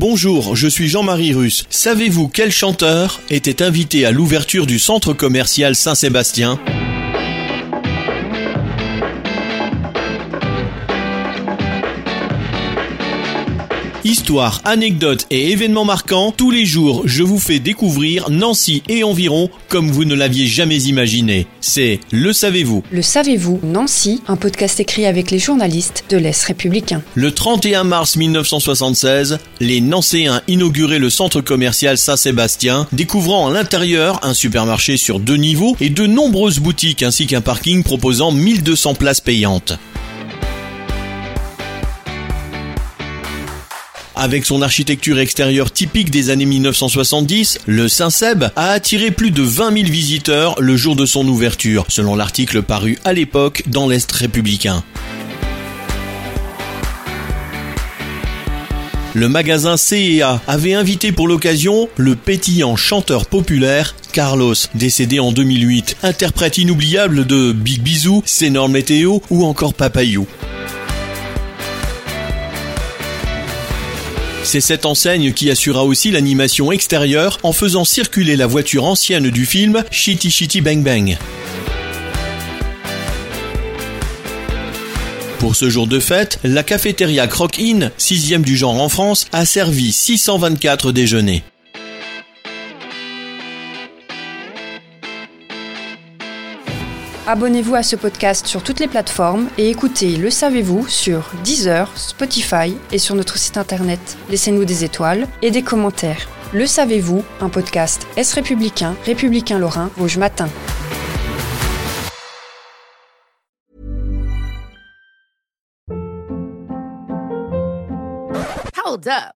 Bonjour, je suis Jean-Marie Russe. Savez-vous quel chanteur était invité à l'ouverture du centre commercial Saint-Sébastien? Histoire, anecdotes et événements marquants, tous les jours je vous fais découvrir Nancy et environ comme vous ne l'aviez jamais imaginé. C'est Le Savez-vous Le savez-vous, Nancy, un podcast écrit avec les journalistes de l'Est républicain. Le 31 mars 1976, les Nancéens inauguraient le centre commercial Saint-Sébastien, découvrant à l'intérieur un supermarché sur deux niveaux et de nombreuses boutiques ainsi qu'un parking proposant 1200 places payantes. Avec son architecture extérieure typique des années 1970, le Saint-Seb a attiré plus de 20 000 visiteurs le jour de son ouverture, selon l'article paru à l'époque dans l'Est républicain. Le magasin CEA avait invité pour l'occasion le pétillant chanteur populaire Carlos, décédé en 2008, interprète inoubliable de Big Bisou, C'est Météo ou encore Papayou. C'est cette enseigne qui assura aussi l'animation extérieure en faisant circuler la voiture ancienne du film Shitty Shitty Bang Bang. Pour ce jour de fête, la cafétéria Croc Inn, sixième du genre en France, a servi 624 déjeuners. Abonnez-vous à ce podcast sur toutes les plateformes et écoutez Le Savez-vous sur Deezer, Spotify et sur notre site internet. Laissez-nous des étoiles et des commentaires. Le Savez-vous, un podcast Est républicain, républicain lorrain, Rouge Matin. Hold up.